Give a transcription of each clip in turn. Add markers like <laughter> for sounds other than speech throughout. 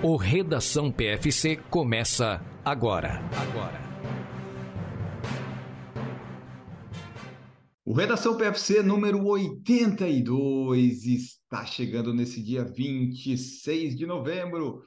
O Redação PFC começa agora. Agora. O Redação PFC número 82 está chegando nesse dia 26 de novembro.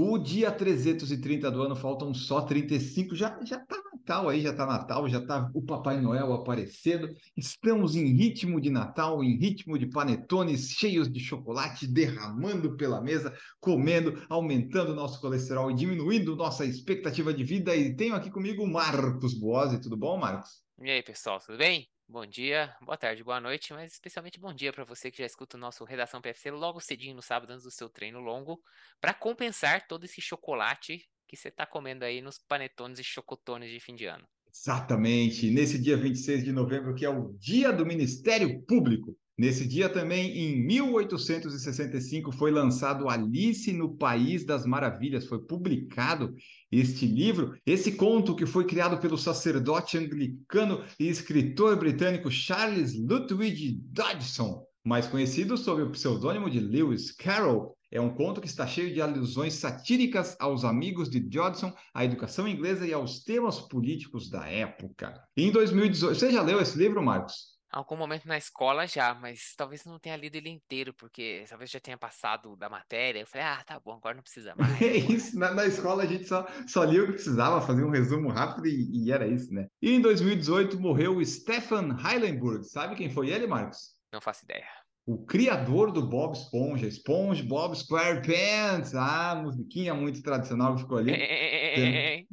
O dia 330 do ano, faltam só 35. Já, já tá Natal aí, já tá Natal, já tá o Papai Noel aparecendo. Estamos em ritmo de Natal, em ritmo de panetones cheios de chocolate, derramando pela mesa, comendo, aumentando nosso colesterol e diminuindo nossa expectativa de vida. E tenho aqui comigo o Marcos Boazzi. Tudo bom, Marcos? E aí, pessoal, tudo bem? Bom dia, boa tarde, boa noite, mas especialmente bom dia para você que já escuta o nosso Redação PFC logo cedinho no sábado antes do seu treino longo, para compensar todo esse chocolate que você está comendo aí nos panetones e chocotones de fim de ano. Exatamente, nesse dia 26 de novembro, que é o Dia do Ministério Público. Nesse dia também, em 1865, foi lançado Alice no País das Maravilhas. Foi publicado este livro, esse conto que foi criado pelo sacerdote anglicano e escritor britânico Charles Lutwidge Dodgson, mais conhecido sob o pseudônimo de Lewis Carroll. É um conto que está cheio de alusões satíricas aos amigos de Dodgson, à educação inglesa e aos temas políticos da época. Em 2018, você já leu esse livro, Marcos? Algum momento na escola já, mas talvez não tenha lido ele inteiro, porque talvez já tenha passado da matéria. Eu falei, ah, tá bom, agora não precisa <laughs> mais. É isso, na, na, escola a gente só, só lia o que precisava, fazia um resumo rápido e, e era isso, né? E em 2018 morreu o Stefan Heilenberg. Sabe quem foi ele, Marcos? Não faço ideia. O criador do Bob Esponja, Esponja Bob SquarePants. Ah, musiquinha muito tradicional que ficou ali. <laughs>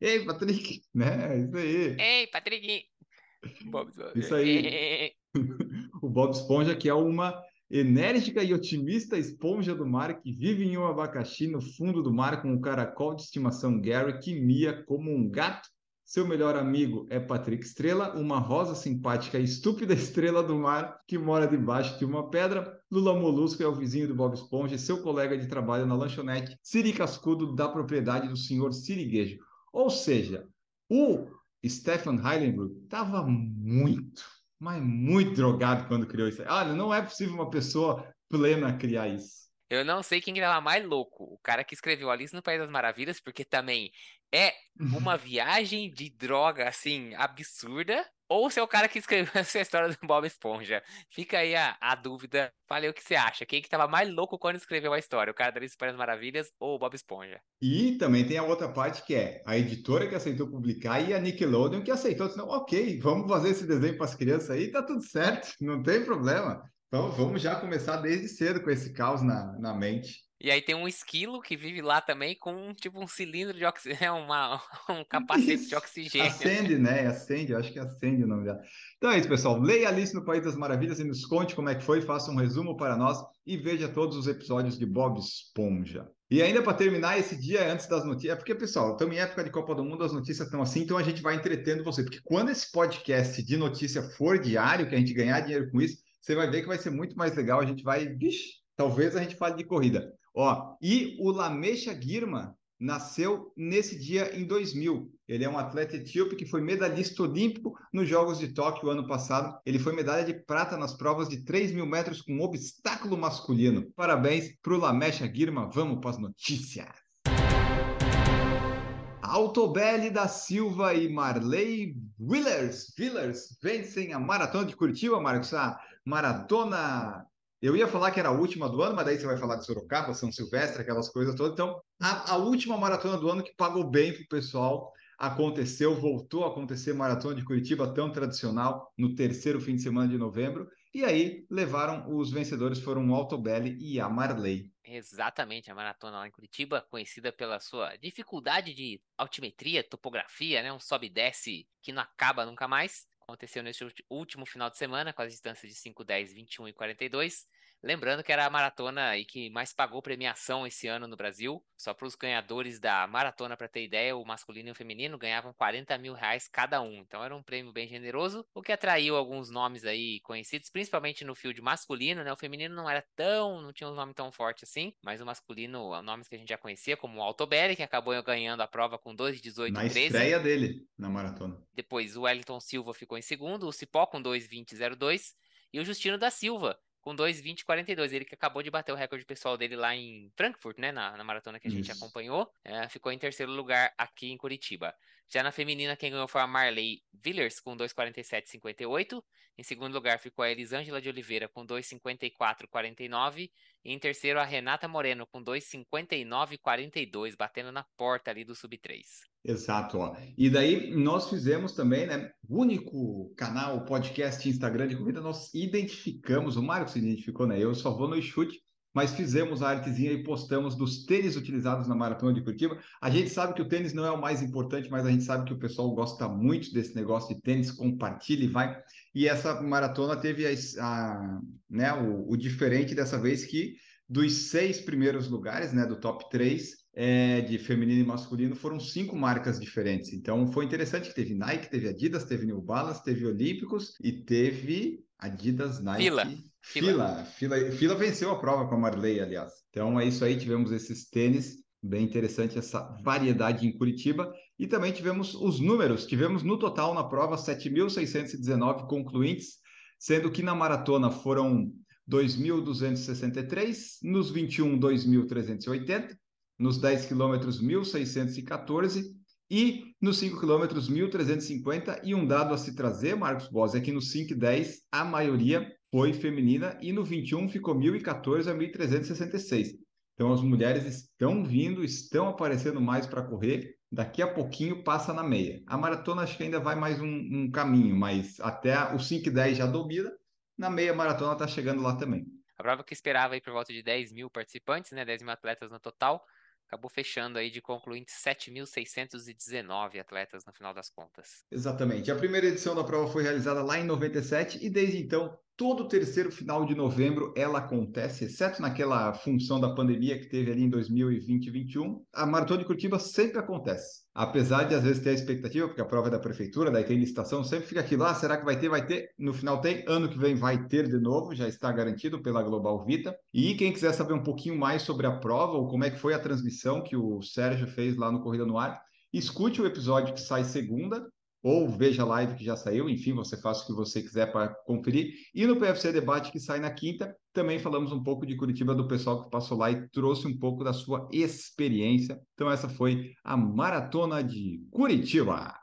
Ei, Patrick, né? Isso aí. Ei, Patrick. <laughs> Bob Isso aí. <laughs> o Bob Esponja, que é uma enérgica e otimista esponja do mar que vive em um abacaxi no fundo do mar com o caracol de estimação Gary que mia como um gato. Seu melhor amigo é Patrick Estrela, uma rosa simpática e estúpida <laughs> estrela do mar que mora debaixo de uma pedra. Lula Molusco é o vizinho do Bob Esponja e seu colega de trabalho na lanchonete, Siri Cascudo, da propriedade do senhor Siriguejo. Ou seja, o Stefan Heilenberg estava muito, mas muito drogado quando criou isso. Olha, não é possível uma pessoa plena criar isso. Eu não sei quem estava mais louco. O cara que escreveu Alice no País das Maravilhas, porque também é uma <laughs> viagem de droga, assim, absurda. Ou se é o cara que escreveu <laughs> essa história do Bob Esponja. Fica aí a, a dúvida. Falei o que você acha. Quem que estava mais louco quando escreveu a história? O cara da Alice no País das Maravilhas ou o Bob Esponja? E também tem a outra parte que é a editora que aceitou publicar e a Nickelodeon que aceitou. Disse, ok, vamos fazer esse desenho para as crianças aí, tá tudo certo, não tem problema. Então vamos já começar desde cedo com esse caos na, na mente. E aí tem um esquilo que vive lá também com tipo um cilindro de oxigênio, <laughs> é uma, um capacete de oxigênio. Acende, né? Acende, eu acho que acende o nome dela. Então é isso, pessoal. Leia Alice no País das Maravilhas e nos conte como é que foi, faça um resumo para nós e veja todos os episódios de Bob Esponja. E ainda para terminar esse dia antes das notícias, é porque, pessoal, estamos em época de Copa do Mundo, as notícias estão assim, então a gente vai entretendo você. Porque quando esse podcast de notícia for diário, que a gente ganhar dinheiro com isso, você vai ver que vai ser muito mais legal. A gente vai. Talvez a gente fale de corrida. Ó, e o Lamesha Girma nasceu nesse dia em 2000. Ele é um atleta etíope que foi medalhista olímpico nos Jogos de Tóquio ano passado. Ele foi medalha de prata nas provas de 3 mil metros com obstáculo masculino. Parabéns para o Lamesha Girma. Vamos para as notícias. Altobelli da Silva e Marley Willers, Willers vencem a Maratona de Curitiba, Marcos. A Maratona. Eu ia falar que era a última do ano, mas daí você vai falar de Sorocaba, São Silvestre, aquelas coisas todas. Então, a, a última maratona do ano que pagou bem para o pessoal aconteceu, voltou a acontecer Maratona de Curitiba, tão tradicional, no terceiro fim de semana de novembro. E aí levaram os vencedores foram o Altobelli e a Marley. Exatamente, a maratona lá em Curitiba, conhecida pela sua dificuldade de altimetria, topografia, né? Um sobe e desce que não acaba nunca mais. Aconteceu neste último final de semana, com as distâncias de 5, 10, 21 e 42. Lembrando que era a maratona aí que mais pagou premiação esse ano no Brasil. Só para os ganhadores da maratona, para ter ideia, o masculino e o feminino ganhavam 40 mil reais cada um. Então era um prêmio bem generoso, o que atraiu alguns nomes aí conhecidos, principalmente no field masculino, né? O feminino não era tão, não tinha um nome tão forte assim, mas o masculino, nomes que a gente já conhecia, como o Altoberry, que acabou ganhando a prova com 2,18 Na 13. estreia dele na maratona. Depois o Wellington Silva ficou em segundo, o Cipó com 2,20,02 e o Justino da Silva com 2,20,42. Ele que acabou de bater o recorde pessoal dele lá em Frankfurt, né? Na, na maratona que a gente Isso. acompanhou. É, ficou em terceiro lugar aqui em Curitiba. Já na feminina, quem ganhou foi a Marley Villers com 2,47,58. Em segundo lugar ficou a Elisângela de Oliveira com 2,54,49. E em terceiro, a Renata Moreno com 2,59,42, batendo na porta ali do Sub-3. Exato, ó. E daí nós fizemos também, né? O único canal, podcast, Instagram de corrida, nós identificamos, o Mário se identificou, né? Eu só vou no chute, mas fizemos a artezinha e postamos dos tênis utilizados na maratona de Curitiba. A gente sabe que o tênis não é o mais importante, mas a gente sabe que o pessoal gosta muito desse negócio de tênis, compartilha e vai. E essa maratona teve a, a né, o, o diferente dessa vez que dos seis primeiros lugares, né, do top 3, é, de feminino e masculino foram cinco marcas diferentes. Então foi interessante que teve Nike, teve Adidas, teve New Balance, teve Olímpicos e teve Adidas, Nike. Fila. Fila. Fila, Fila venceu a prova com a Marley, aliás. Então é isso aí, tivemos esses tênis, bem interessante essa variedade em Curitiba. E também tivemos os números, tivemos no total na prova 7.619 concluintes, sendo que na maratona foram 2.263, nos 21, 2.380, nos 10 quilômetros 1.614 e nos 5 quilômetros 1.350. E um dado a se trazer, Marcos Boss, é que no 5 e 10 a maioria foi feminina e no 21 ficou 1.014 a 1.366. Então as mulheres estão vindo, estão aparecendo mais para correr. Daqui a pouquinho passa na meia. A maratona acho que ainda vai mais um, um caminho, mas até o 5 e 10 já domina. Na meia maratona está chegando lá também. A prova que esperava aí por volta de 10 mil participantes, né? 10 mil atletas no total, acabou fechando aí de concluinte 7.619 atletas no final das contas. Exatamente. A primeira edição da prova foi realizada lá em 97 e desde então, todo terceiro final de novembro ela acontece, exceto naquela função da pandemia que teve ali em 2020 e 2021. A Maratona de Curitiba sempre acontece. Apesar de às vezes ter a expectativa, porque a prova é da prefeitura, daí tem licitação, sempre fica aquilo, ah, será que vai ter? Vai ter. No final tem, ano que vem vai ter de novo, já está garantido pela Global Vita. E quem quiser saber um pouquinho mais sobre a prova ou como é que foi a transmissão que o Sérgio fez lá no Corrida no Ar, escute o episódio que sai segunda, ou veja a live que já saiu, enfim, você faça o que você quiser para conferir. E no PFC Debate que sai na quinta, também falamos um pouco de Curitiba do pessoal que passou lá e trouxe um pouco da sua experiência. Então essa foi a maratona de Curitiba.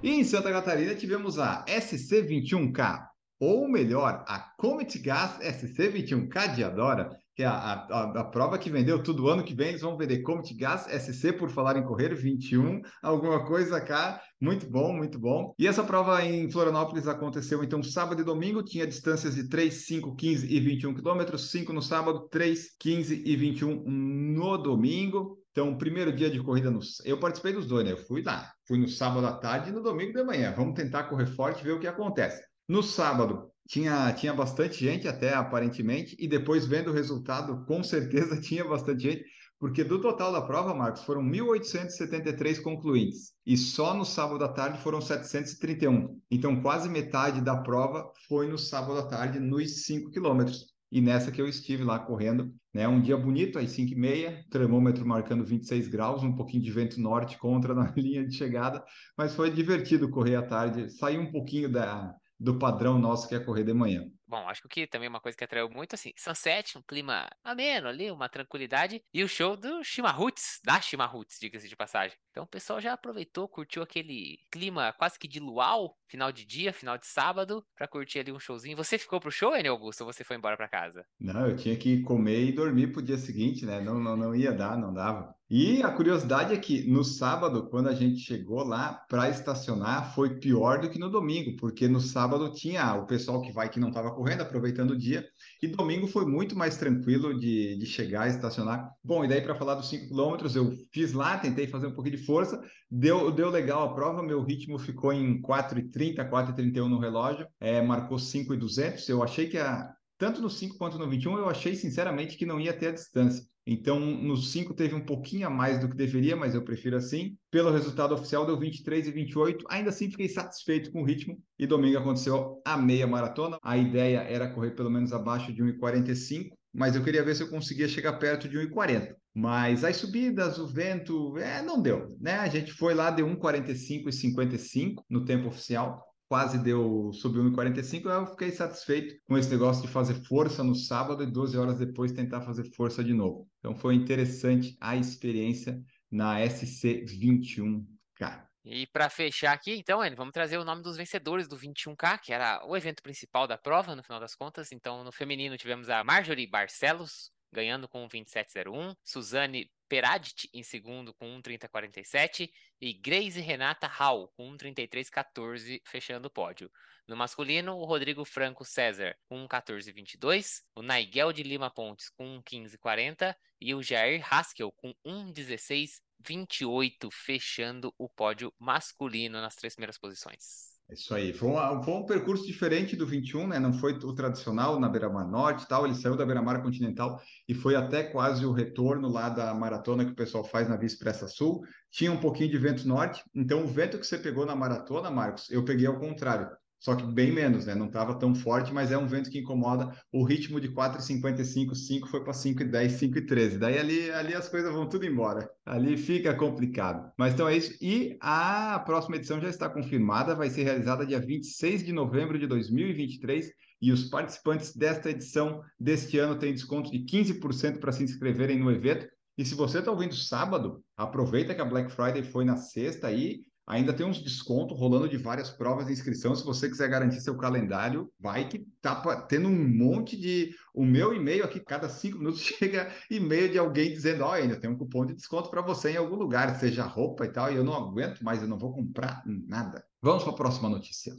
E em Santa Catarina tivemos a SC21K, ou melhor, a Comet Gas SC21K de Adora, que a, a, a, prova que vendeu tudo ano que vem, eles vão vender Comet Gas SC por falar em correr 21, alguma coisa cá, muito bom, muito bom. E essa prova em Florianópolis aconteceu então sábado e domingo, tinha distâncias de 3, 5, 15 e 21 quilômetros, 5 no sábado, 3, 15 e 21 no domingo. Então, primeiro dia de corrida, no... eu participei dos dois, né? Eu fui lá, fui no sábado à tarde e no domingo de manhã. Vamos tentar correr forte e ver o que acontece. No sábado, tinha, tinha bastante gente, até aparentemente, e depois vendo o resultado, <laughs> com certeza tinha bastante gente, porque do total da prova, Marcos, foram 1.873 concluintes, e só no sábado à tarde foram 731. Então, quase metade da prova foi no sábado à tarde, nos 5 quilômetros. E nessa que eu estive lá correndo, né? Um dia bonito, às 5 e meia, termômetro marcando 26 graus, um pouquinho de vento norte contra <laughs> na linha de chegada, mas foi divertido correr à tarde, sair um pouquinho da, do padrão nosso que é correr de manhã. Bom, acho que também é uma coisa que atraiu muito, assim, Sunset, um clima ameno ali, uma tranquilidade, e o show do Chimarruts, da Chimarruts, diga-se de passagem. Então o pessoal já aproveitou, curtiu aquele clima quase que de luau, final de dia, final de sábado, para curtir ali um showzinho. Você ficou pro show, Enio Augusto, ou você foi embora para casa? Não, eu tinha que comer e dormir pro dia seguinte, né? Não, não, não ia dar, não dava. E a curiosidade é que no sábado, quando a gente chegou lá para estacionar, foi pior do que no domingo, porque no sábado tinha o pessoal que vai que não estava correndo, aproveitando o dia, e domingo foi muito mais tranquilo de, de chegar e estacionar. Bom, e daí para falar dos 5 quilômetros, eu fiz lá, tentei fazer um pouquinho de força, deu, deu legal a prova, meu ritmo ficou em 4,30, 4,31 no relógio, é, marcou 5,200, eu achei que a, tanto no 5 quanto no 21, eu achei sinceramente que não ia ter a distância. Então, no 5 teve um pouquinho a mais do que deveria, mas eu prefiro assim. Pelo resultado oficial, deu 23 e 28. Ainda assim, fiquei satisfeito com o ritmo. E domingo aconteceu a meia maratona. A ideia era correr pelo menos abaixo de 1,45, mas eu queria ver se eu conseguia chegar perto de 1,40. Mas as subidas, o vento, é, não deu, né? A gente foi lá, deu 1,45 e 55 no tempo oficial. Quase deu sub 1,45, eu fiquei satisfeito com esse negócio de fazer força no sábado e 12 horas depois tentar fazer força de novo. Então foi interessante a experiência na SC21K. E para fechar aqui, então, vamos trazer o nome dos vencedores do 21K, que era o evento principal da prova, no final das contas. Então, no feminino tivemos a Marjorie Barcelos, ganhando com 27,01. Suzane Peradit em segundo com 1,30,47 e Grace Renata Hall com 1,33,14 fechando o pódio. No masculino, o Rodrigo Franco César com 1,14,22, o Naigel de Lima Pontes com 1,15,40 e o Jair Haskell com 1,16,28 fechando o pódio masculino nas três primeiras posições. É isso aí. Foi um, foi um, percurso diferente do 21, né? Não foi o tradicional na Beira-Mar Norte e tal. Ele saiu da Beira-Mar Continental e foi até quase o retorno lá da maratona que o pessoal faz na Via Expressa Sul. Tinha um pouquinho de vento norte. Então, o vento que você pegou na maratona, Marcos, eu peguei ao contrário só que bem menos, né? Não estava tão forte, mas é um vento que incomoda. O ritmo de 4,55, 5 foi para 5,10, 5,13. Daí ali, ali as coisas vão tudo embora. Ali fica complicado. Mas então é isso. E a próxima edição já está confirmada, vai ser realizada dia 26 de novembro de 2023. E os participantes desta edição deste ano têm desconto de 15% para se inscreverem no evento. E se você está ouvindo sábado, aproveita que a Black Friday foi na sexta aí Ainda tem uns descontos rolando de várias provas de inscrição. Se você quiser garantir seu calendário, vai que tá tendo um monte de. O meu e-mail aqui, cada cinco minutos <laughs> chega e-mail de alguém dizendo: Ó, oh, ainda tem um cupom de desconto para você em algum lugar, seja roupa e tal, e eu não aguento mais, eu não vou comprar nada. Vamos para a próxima notícia.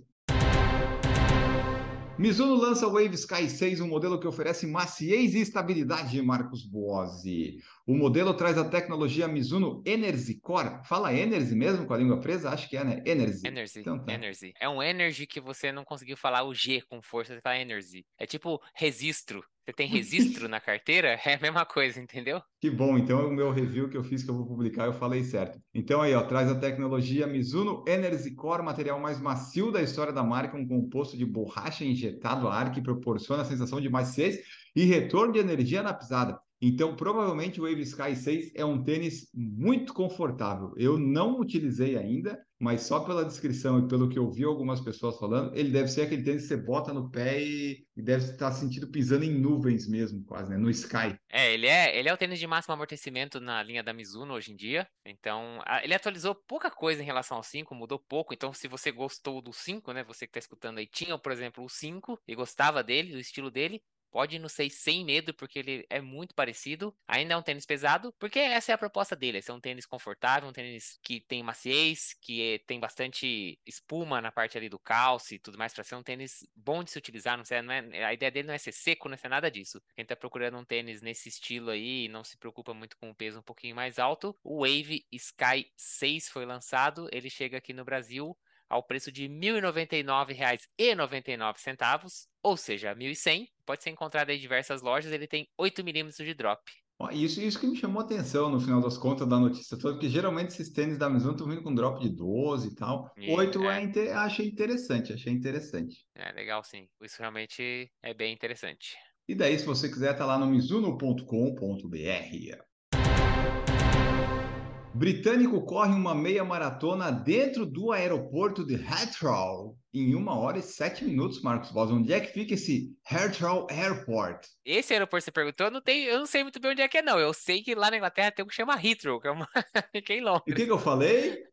Mizuno lança o Wave Sky 6, um modelo que oferece maciez e estabilidade, Marcos Boazzi. O modelo traz a tecnologia Mizuno Energy Core. Fala Energy mesmo com a língua presa? Acho que é, né? Energy. Energy. Então, tá. Energy. É um Energy que você não conseguiu falar o G com força, você fala Energy. É tipo registro. Você tem registro <laughs> na carteira? É a mesma coisa, entendeu? Que bom. Então, o meu review que eu fiz, que eu vou publicar, eu falei certo. Então, aí, ó, traz a tecnologia Mizuno Energy Core, material mais macio da história da marca, um composto de borracha injetado a ar que proporciona a sensação de maciez e retorno de energia na pisada. Então, provavelmente o Wave Sky 6 é um tênis muito confortável. Eu não utilizei ainda, mas só pela descrição e pelo que eu vi algumas pessoas falando, ele deve ser aquele tênis que você bota no pé e, deve estar sentindo pisando em nuvens mesmo, quase, né? No Sky. É, ele é, ele é o tênis de máximo amortecimento na linha da Mizuno hoje em dia. Então, ele atualizou pouca coisa em relação ao 5, mudou pouco. Então, se você gostou do 5, né? Você que está escutando aí, tinha, por exemplo, o 5 e gostava dele, do estilo dele, Pode ir no 6 sem medo, porque ele é muito parecido. Ainda é um tênis pesado, porque essa é a proposta dele. Esse é um tênis confortável, um tênis que tem maciez, que tem bastante espuma na parte ali do calço e tudo mais, para ser um tênis bom de se utilizar. Não, sei, não é, a ideia dele não é ser seco, não é ser nada disso. Quem tá procurando um tênis nesse estilo aí e não se preocupa muito com o peso um pouquinho mais alto, o Wave Sky 6 foi lançado. Ele chega aqui no Brasil ao preço de R$ 1.099,99, ou seja, R$ 1.100. Pode ser encontrado em diversas lojas, ele tem 8 milímetros de drop. Isso, isso que me chamou a atenção no final das contas da notícia toda, porque geralmente esses tênis da Mizuno estão vindo com drop de 12 e tal. E, 8 é. é achei interessante, achei interessante. É legal sim, isso realmente é bem interessante. E daí, se você quiser, tá lá no mizuno.com.br. Britânico corre uma meia maratona dentro do aeroporto de Heathrow em uma hora e sete minutos, Marcos Boss. Onde é que fica esse Heathrow Airport? Esse aeroporto você perguntou, eu não, tenho, eu não sei muito bem onde é que é, não. Eu sei que lá na Inglaterra tem um que chama Heathrow, que é uma... <laughs> Fiquei Londres. E o que, que eu falei?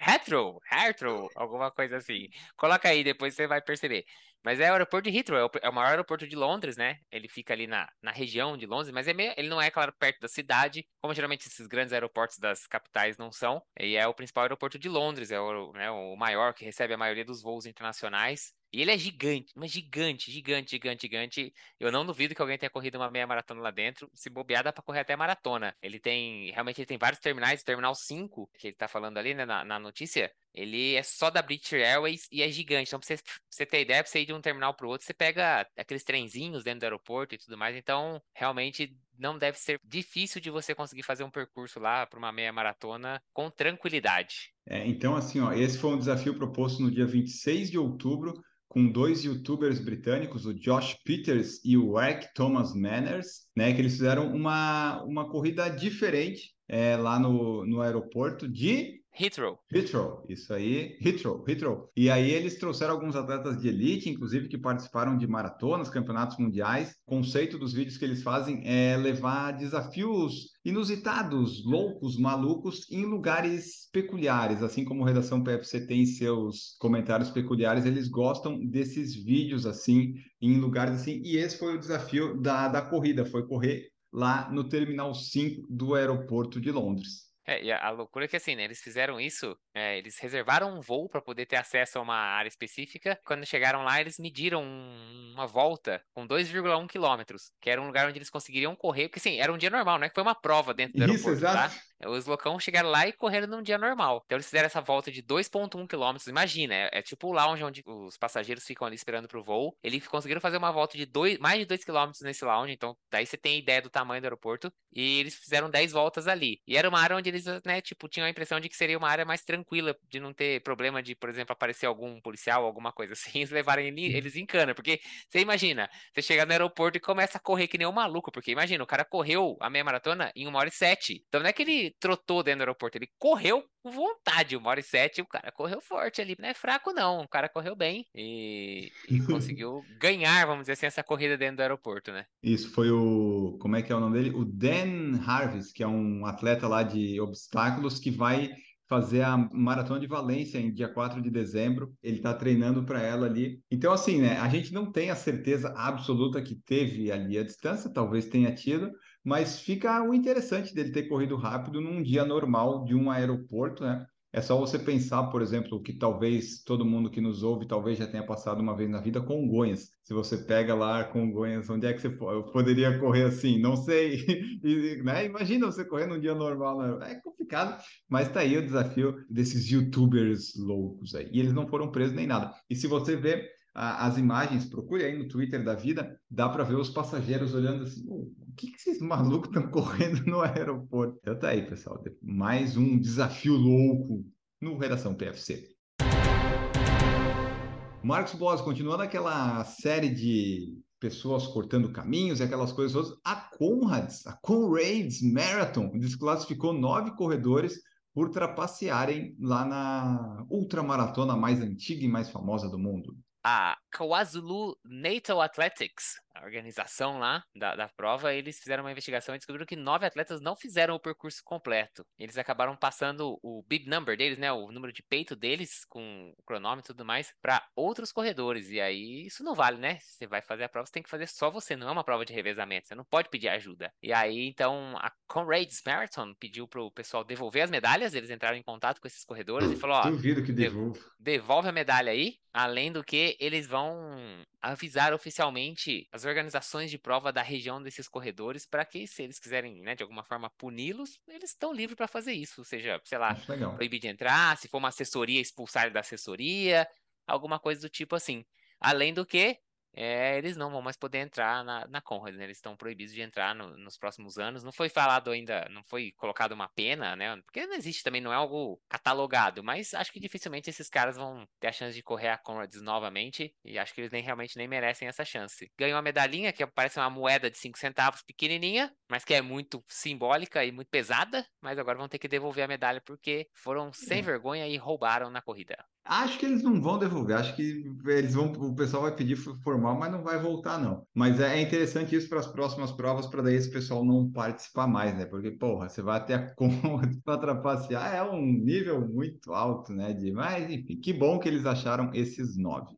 Heathrow, Heathrow, alguma coisa assim. Coloca aí, depois você vai perceber. Mas é o aeroporto de Heathrow, é o maior aeroporto de Londres, né? Ele fica ali na, na região de Londres, mas é meio, ele não é, claro, perto da cidade, como geralmente esses grandes aeroportos das capitais não são. E é o principal aeroporto de Londres, é o, né, o maior que recebe a maioria dos voos internacionais. E ele é gigante, mas gigante, gigante, gigante, gigante. Eu não duvido que alguém tenha corrido uma meia maratona lá dentro. Se bobear, dá pra correr até maratona. Ele tem, realmente, ele tem vários terminais. O terminal 5, que ele tá falando ali, né, na, na notícia, ele é só da British Airways e é gigante. Então, pra você, pra você ter ideia, pra você ir de um terminal pro outro, você pega aqueles trenzinhos dentro do aeroporto e tudo mais. Então, realmente, não deve ser difícil de você conseguir fazer um percurso lá para uma meia maratona com tranquilidade. É, então, assim, ó, esse foi um desafio proposto no dia 26 de outubro com dois youtubers britânicos, o Josh Peters e o Eric Thomas Manners, né, que eles fizeram uma, uma corrida diferente é, lá no, no aeroporto de Heathrow. Heathrow, isso aí, Heathrow, Heathrow. E aí eles trouxeram alguns atletas de elite, inclusive que participaram de maratonas, campeonatos mundiais. O conceito dos vídeos que eles fazem é levar desafios inusitados, loucos, malucos, em lugares peculiares, assim como a Redação PFC tem seus comentários peculiares, eles gostam desses vídeos assim, em lugares assim, e esse foi o desafio da, da corrida, foi correr lá no Terminal 5 do aeroporto de Londres. É, e a, a loucura é que assim, né? Eles fizeram isso, é, eles reservaram um voo para poder ter acesso a uma área específica. Quando chegaram lá, eles mediram um, uma volta com 2,1 quilômetros, que era um lugar onde eles conseguiriam correr, porque assim, era um dia normal, né? Que foi uma prova dentro do Isso, aeroporto, tá? Os loucão chegaram lá e correram num dia normal. Então eles fizeram essa volta de 2,1 quilômetros. Imagina, é, é tipo o lounge onde os passageiros ficam ali esperando pro voo. Eles conseguiram fazer uma volta de dois, mais de 2 quilômetros nesse lounge. Então daí você tem ideia do tamanho do aeroporto. E eles fizeram 10 voltas ali. E era uma área onde eles, né, tipo, tinham a impressão de que seria uma área mais tranquila, de não ter problema de, por exemplo, aparecer algum policial, alguma coisa assim, <laughs> eles levarem ele- eles em cana. Porque você imagina, você chega no aeroporto e começa a correr que nem um maluco. Porque imagina, o cara correu a meia maratona em uma hora e sete. Então não é que ele trotou dentro do aeroporto, ele correu com vontade, uma hora e sete, o cara correu forte ali, não é fraco não, o cara correu bem e, e <laughs> conseguiu ganhar, vamos dizer assim, essa corrida dentro do aeroporto, né? Isso foi o. Como é que é o nome dele? O Dan Harvis, que é um atleta lá de obstáculos que vai fazer a Maratona de Valência em dia 4 de dezembro. Ele está treinando para ela ali. Então, assim, né? A gente não tem a certeza absoluta que teve ali a distância, talvez tenha tido, mas fica o interessante dele ter corrido rápido num dia normal de um aeroporto, né? É só você pensar, por exemplo, que talvez todo mundo que nos ouve talvez já tenha passado uma vez na vida Congonhas. Se você pega lá Congonhas, onde é que você poderia correr assim? Não sei. <laughs> E, né? Imagina você correr num dia normal. né? É complicado, mas tá aí o desafio desses youtubers loucos aí. E eles não foram presos nem nada. E se você vê as imagens, procure aí no Twitter da vida, dá para ver os passageiros olhando assim, "Ô, o que, que esses malucos estão correndo no aeroporto? Então tá aí, pessoal, mais um desafio louco no Redação PFC. Marcos Boas, continuando aquela série de pessoas cortando caminhos e aquelas coisas todas, a Conrads, a Conrads Marathon, desclassificou nove corredores por trapacearem lá na ultramaratona mais antiga e mais famosa do mundo. A KwaZulu Natal Athletics, a organização lá da, da prova, eles fizeram uma investigação e descobriram que nove atletas não fizeram o percurso completo. Eles acabaram passando o bib number deles, né, o número de peito deles, com o cronômetro e tudo mais, para outros corredores. E aí isso não vale, né? Você vai fazer a prova, você tem que fazer só você, não é uma prova de revezamento, você não pode pedir ajuda. E aí, então, a Conrads Marathon pediu pro pessoal devolver as medalhas, eles entraram em contato com esses corredores e falou, ó, Duvido que devo- devolva. devolve a medalha aí, além do que eles vão avisar oficialmente as organizações de prova da região desses corredores para que, se eles quiserem, né, de alguma forma puni-los, eles estão livres para fazer isso, ou seja, sei lá, proibir de entrar, se for uma assessoria, expulsar da assessoria, alguma coisa do tipo assim. Além do que, é, eles não vão mais poder entrar na, na Conrad, né? Eles estão proibidos de entrar no- nos próximos anos. Não foi falado ainda, não foi colocado uma pena, né? Porque não existe também, não é algo catalogado, mas acho que dificilmente esses caras vão ter a chance de correr a Conrads novamente, e acho que eles nem realmente nem merecem essa chance. Ganhou uma medalhinha que parece uma moeda de 5 centavos pequenininha, mas que é muito simbólica e muito pesada, mas agora vão ter que devolver a medalha porque foram sem É. vergonha e roubaram na corrida. Acho que eles não vão devolver, acho que eles vão, o pessoal vai pedir for- formal, mas não vai voltar, não. Mas é interessante isso para as próximas provas, para daí esse pessoal não participar mais, né? Porque, porra, você vai até a conta <laughs> para trapacear, é um nível muito alto, né? De... Mas, enfim, que bom que eles acharam esses nove.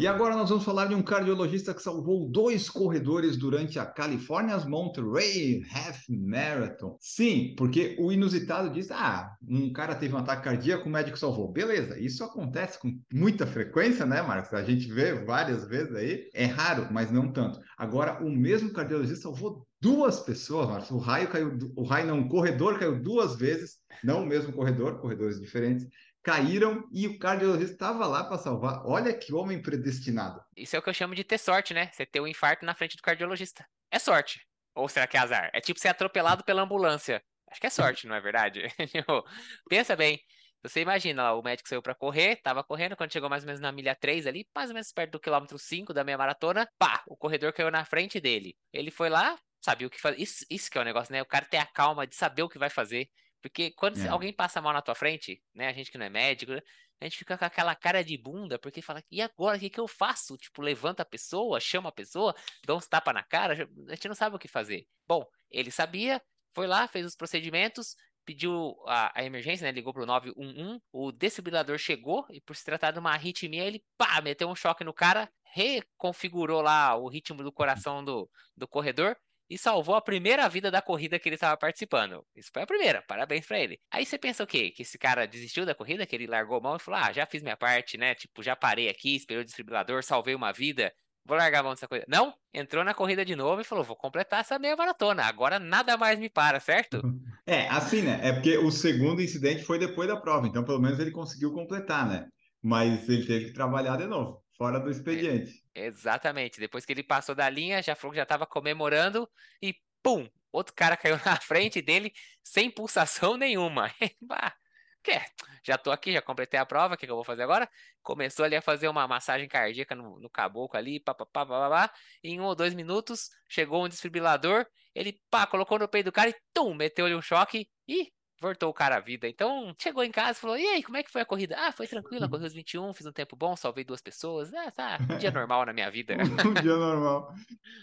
E agora nós vamos falar de um cardiologista que salvou dois corredores durante a California's Monterey Half Marathon. Sim, porque o inusitado diz: ah, um cara teve um ataque cardíaco, o médico salvou. Beleza, isso acontece com muita frequência, né, Marcos? A gente vê várias vezes aí. É raro, mas não tanto. Agora, o mesmo cardiologista salvou duas pessoas, Marcos. O raio caiu, o raio não, o corredor caiu duas vezes, não o mesmo corredor, corredores diferentes caíram e o cardiologista estava lá para salvar. Olha que homem predestinado. Isso é o que eu chamo de ter sorte, né? Você ter um infarto na frente do cardiologista. É sorte. Ou será que é azar? É tipo ser atropelado pela ambulância. Acho que é sorte, não é verdade? <laughs> Tipo, Pensa bem. Você imagina, o médico saiu pra correr, tava correndo, quando chegou mais ou menos na milha 3 ali, mais ou menos perto do quilômetro 5 da meia maratona, pá, o corredor caiu na frente dele. Ele foi lá, sabia o que fazer. Isso, isso que é o negócio, né? O cara tem a calma de saber o que vai fazer. Porque quando É. alguém passa mal na tua frente, né? A gente que não é médico, a gente fica com aquela cara de bunda, porque fala, e agora, o que, que eu faço? Tipo, levanta a pessoa, chama a pessoa, dá uns tapas na cara, a gente não sabe o que fazer. Bom, ele sabia, foi lá, fez os procedimentos, pediu a, a emergência, né? Ligou pro 911, o desfibrilador chegou e por se tratar de uma arritmia, ele pá, meteu um choque no cara, reconfigurou lá o ritmo do coração do, do corredor e salvou a primeira vida da corrida que ele estava participando. Isso foi a primeira, parabéns pra ele. Aí você pensa o quê? Que esse cara desistiu da corrida, que ele largou a mão e falou: "Ah, já fiz minha parte, né? Tipo, já parei aqui, esperei o desfibrilador, salvei uma vida, vou largar a mão dessa coisa". Não, entrou na corrida de novo e falou: "Vou completar essa meia maratona. Agora nada mais me para, certo?" É, assim, né? É porque o segundo incidente foi depois da prova, então pelo menos ele conseguiu completar, né? Mas ele teve que trabalhar de novo, fora do expediente. Exatamente. Depois que ele passou da linha, já falou que já estava comemorando e pum, outro cara <laughs> caiu na frente dele sem pulsação <laughs> nenhuma. <laughs> que é? Já tô aqui, já completei a prova, o que, que eu vou fazer agora? Começou ali a fazer uma massagem cardíaca no, no caboclo ali, pá, pá, pá, pá, pá, pá. Em um ou dois minutos, chegou um desfibrilador, ele pá, colocou no peito do cara e tum, meteu-lhe um choque e voltou o cara à vida. Então, chegou em casa e falou: E aí, como é que foi a corrida? Ah, foi tranquila, corri os 21, fiz um tempo bom, salvei duas pessoas. Ah, tá, um dia <laughs> normal na minha vida. um dia normal.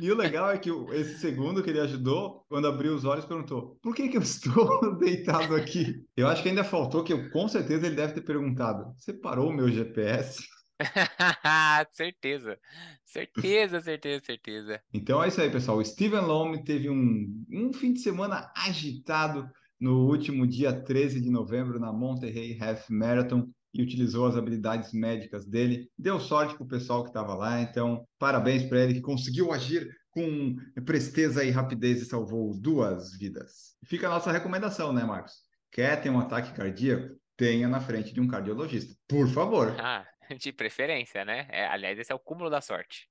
E o <laughs> legal é que esse segundo que ele ajudou, quando abriu os olhos, perguntou: por que, que eu estou <laughs> deitado aqui? Eu acho que ainda faltou que eu, com certeza ele deve ter perguntado: você parou o meu GPS? certeza, certeza, certeza, certeza. Então é isso aí, pessoal. O Steven Lome teve um, um fim de semana agitado no último dia 13 de novembro na Monterrey Half Marathon e utilizou as habilidades médicas dele. Deu sorte para o pessoal que estava lá, então parabéns para ele que conseguiu agir com presteza e rapidez e salvou duas vidas. Fica a nossa recomendação, né, Marcos? Quer ter um ataque cardíaco? Tenha na frente de um cardiologista, por favor. <laughs> Ah, de preferência, né? É, aliás, esse é o cúmulo da sorte.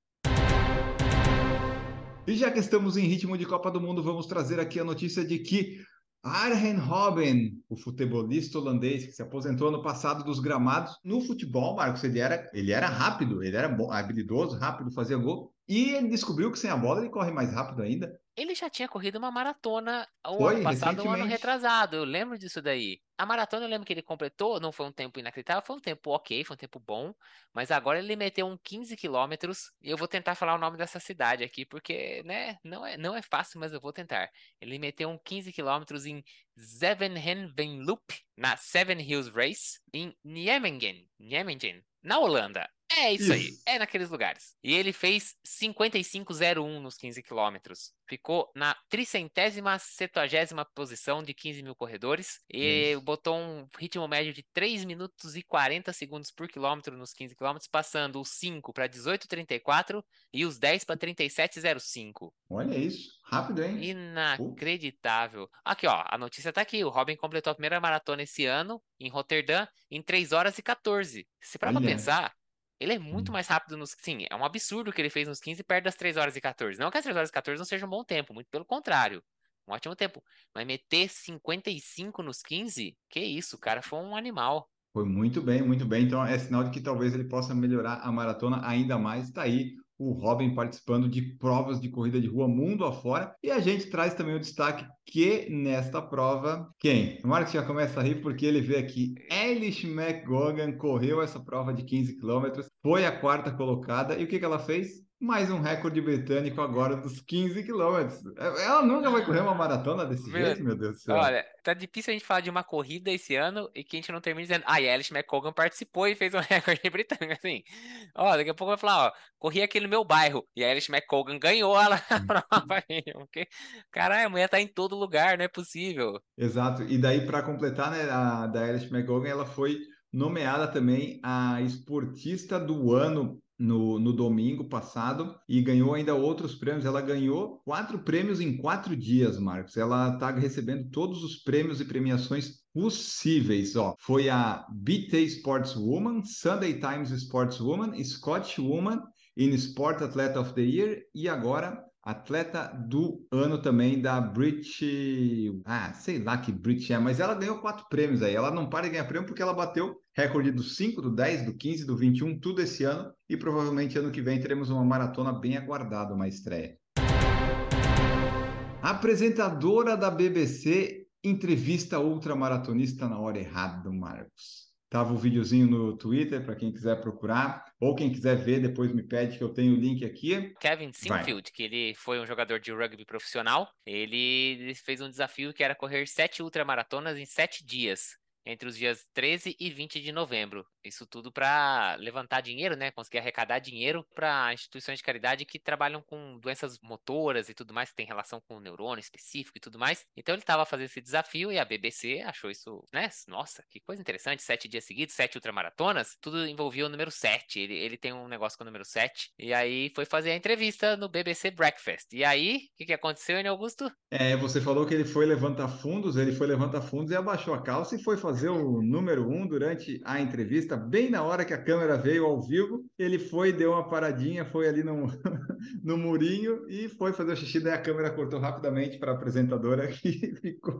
E já que estamos em ritmo de Copa do Mundo, vamos trazer aqui a notícia de que Arjen Robben, o futebolista holandês que se aposentou no passado dos gramados, no futebol, Marcos, ele era, ele era rápido, ele era habilidoso, rápido, fazia gol, e ele descobriu que sem a bola ele corre mais rápido ainda. Ele já tinha corrido uma maratona o Foi, ano passado, um ano retrasado. Eu lembro disso daí. A maratona eu lembro que ele completou, não foi um tempo inacreditável, foi um tempo ok, foi um tempo bom. Mas agora ele meteu um 15 quilômetros e eu vou tentar falar o nome dessa cidade aqui, porque, né, não é, não é fácil, mas eu vou tentar. Ele meteu um 15 quilômetros em Zevenhenvenloop, na Seven Hills Race, em Nijmegen, Nijmegen, na Holanda. É isso, aí, Isso. é naqueles lugares. E ele fez 55,01 nos 15 quilômetros. Ficou na tricentésima, setagésima posição de 15 mil corredores. E Isso. botou um ritmo médio de 3 minutos e 40 segundos por quilômetro nos 15 quilômetros, passando os 5 para 18,34 e os 10 para 37,05. Olha isso, rápido, hein? Inacreditável. Aqui, ó, a notícia tá aqui. O Robin completou a primeira maratona esse ano, em Roterdã, em 3 horas e 14. Se Olha. pensar, ele é muito Hum. mais rápido nos. Sim, é um absurdo o que ele fez nos 15 perto das 3 horas e 14. Não que as 3 horas e 14 não seja um bom tempo, muito pelo contrário. Um ótimo tempo. Mas meter 55 nos 15? Que isso, o cara foi um animal. Foi muito bem, muito bem. Então é sinal de que talvez ele possa melhorar a maratona ainda mais. Está aí o Robin participando de provas de corrida de rua mundo afora. E a gente traz também o destaque que nesta prova, quem? O Marcos já começa a rir porque ele vê aqui, Elish McGogan correu essa prova de 15 quilômetros, foi a quarta colocada. E o que, que ela fez? Mais um recorde britânico agora dos 15 quilômetros. Ela nunca vai correr uma maratona desse Meu- jeito, meu Deus do céu. Olha, tá difícil a gente falar de uma corrida esse ano e que a gente não termine dizendo, ah, e a Alice McCogan participou e fez um <laughs> recorde britânico, assim. Ó, daqui a pouco vai falar, ó, corri aqui no meu bairro e a Alice McCogan ganhou a <laughs> prova. Porque, caralho, a mulher tá em todo lugar, não é possível. Exato. E daí, para completar, né, a da Alice McGogan, ela foi nomeada também a esportista do ano no, no domingo passado e ganhou ainda outros prêmios. Ela ganhou quatro prêmios em quatro dias, Marcos. Ela está recebendo todos os prêmios e premiações possíveis. Ó, foi a BT Sportswoman, Sunday Times Sportswoman, Scotch Woman in Sport Athlete of the Year e agora atleta do ano também da Brit. Ah, sei lá que Brit é, mas ela ganhou quatro prêmios aí. Ela não para de ganhar prêmio porque ela bateu recorde do 5, do 10, do 15, do 21, tudo esse ano. E provavelmente ano que vem teremos uma maratona bem aguardada, uma estreia. A apresentadora da BBC entrevista ultramaratonista na hora errada, Marcos. Tava o um videozinho no Twitter para quem quiser procurar, ou quem quiser ver, depois me pede que eu tenho o link aqui. Kevin Sinfield, Vai. que ele foi um jogador de rugby profissional, ele fez um desafio que era correr sete ultramaratonas em sete dias entre os dias 13 e 20 de novembro. Isso tudo para levantar dinheiro, né? Conseguir arrecadar dinheiro para instituições de caridade que trabalham com doenças motoras e tudo mais, que tem relação com o neurônio específico e tudo mais. Então ele estava fazendo esse desafio e a BBC achou isso, né? Nossa, que coisa interessante. Sete dias seguidos, sete ultramaratonas. Tudo envolvia o número 7. Ele, ele tem um negócio com o número 7. E aí foi fazer a entrevista no BBC Breakfast. E aí, o que, que aconteceu, hein, Augusto? É, você falou que ele foi levantar fundos, ele foi levantar fundos e abaixou a calça e foi fazer o número 1 um durante a entrevista bem na hora que a câmera veio ao vivo, ele foi, deu uma paradinha, foi ali no, <laughs> no murinho e foi fazer o xixi, daí a câmera cortou rapidamente para a apresentadora <laughs> e ficou,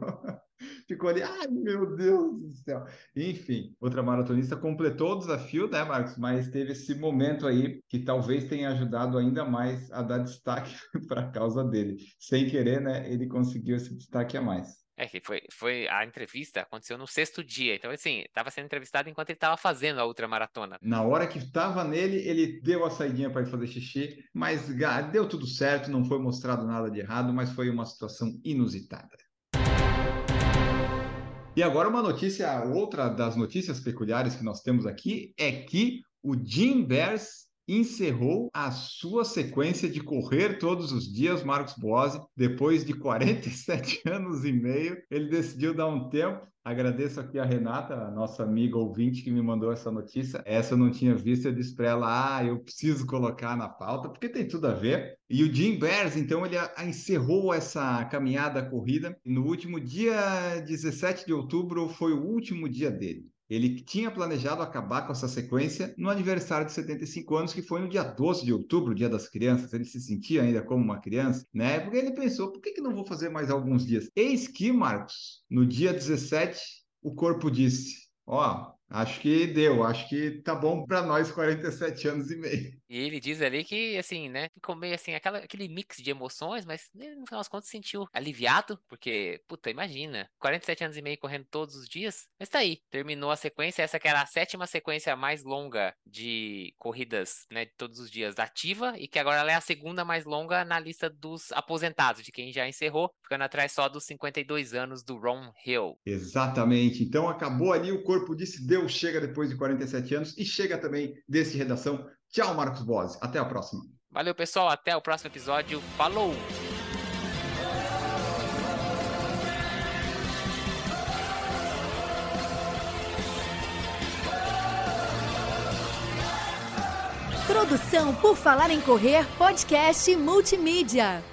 ficou ali, ai meu Deus do céu. Enfim, outra maratonista completou o desafio, né, Marcos? Mas teve esse momento aí que talvez tenha ajudado ainda mais a dar destaque <laughs> para a causa dele. Sem querer, né, ele conseguiu esse destaque a mais. É que foi, foi a entrevista aconteceu no sexto dia, então assim, estava sendo entrevistado enquanto ele estava fazendo a ultramaratona. Na hora que estava nele, ele deu a saidinha para ir fazer xixi, mas deu tudo certo, não foi mostrado nada de errado, mas foi uma situação inusitada. E agora uma notícia, outra das notícias peculiares que nós temos aqui é que o Jim Bears encerrou a sua sequência de correr todos os dias, Marcos Boazzi, depois de 47 <laughs> anos e meio, ele decidiu dar um tempo. Agradeço aqui a Renata, a nossa amiga ouvinte, que me mandou essa notícia. Essa eu não tinha visto, eu disse para ela, ah, eu preciso colocar na pauta, porque tem tudo a ver. E o Jim Bears, então, ele encerrou essa caminhada corrida. No último dia 17 de outubro foi o último dia dele. Ele tinha planejado acabar com essa sequência no aniversário de 75 anos, que foi no dia 12 de outubro, dia das crianças. Ele se sentia ainda como uma criança, né? Porque ele pensou, por que, que não vou fazer mais alguns dias? Eis que, Marcos, no dia 17, o corpo disse: Ó, acho que deu, acho que tá bom para nós 47 anos e meio. E ele diz ali que, assim, né, ficou meio assim, aquela, aquele mix de emoções, mas no final das contas se sentiu aliviado, porque, puta, imagina, 47 anos e meio correndo todos os dias, mas tá aí, terminou a sequência, essa que era a sétima sequência mais longa de corridas, né, de todos os dias da ativa, e que agora ela é a segunda mais longa na lista dos aposentados, de quem já encerrou, ficando atrás só dos 52 anos do Ron Hill. Exatamente, então acabou ali, o corpo disse, Chega depois de 47 anos, e chega também desse redação Tchau, Marcos Bose. Até a próxima. Valeu, pessoal. Até o próximo episódio. Falou! Produção por Falar em Correr, podcast multimídia.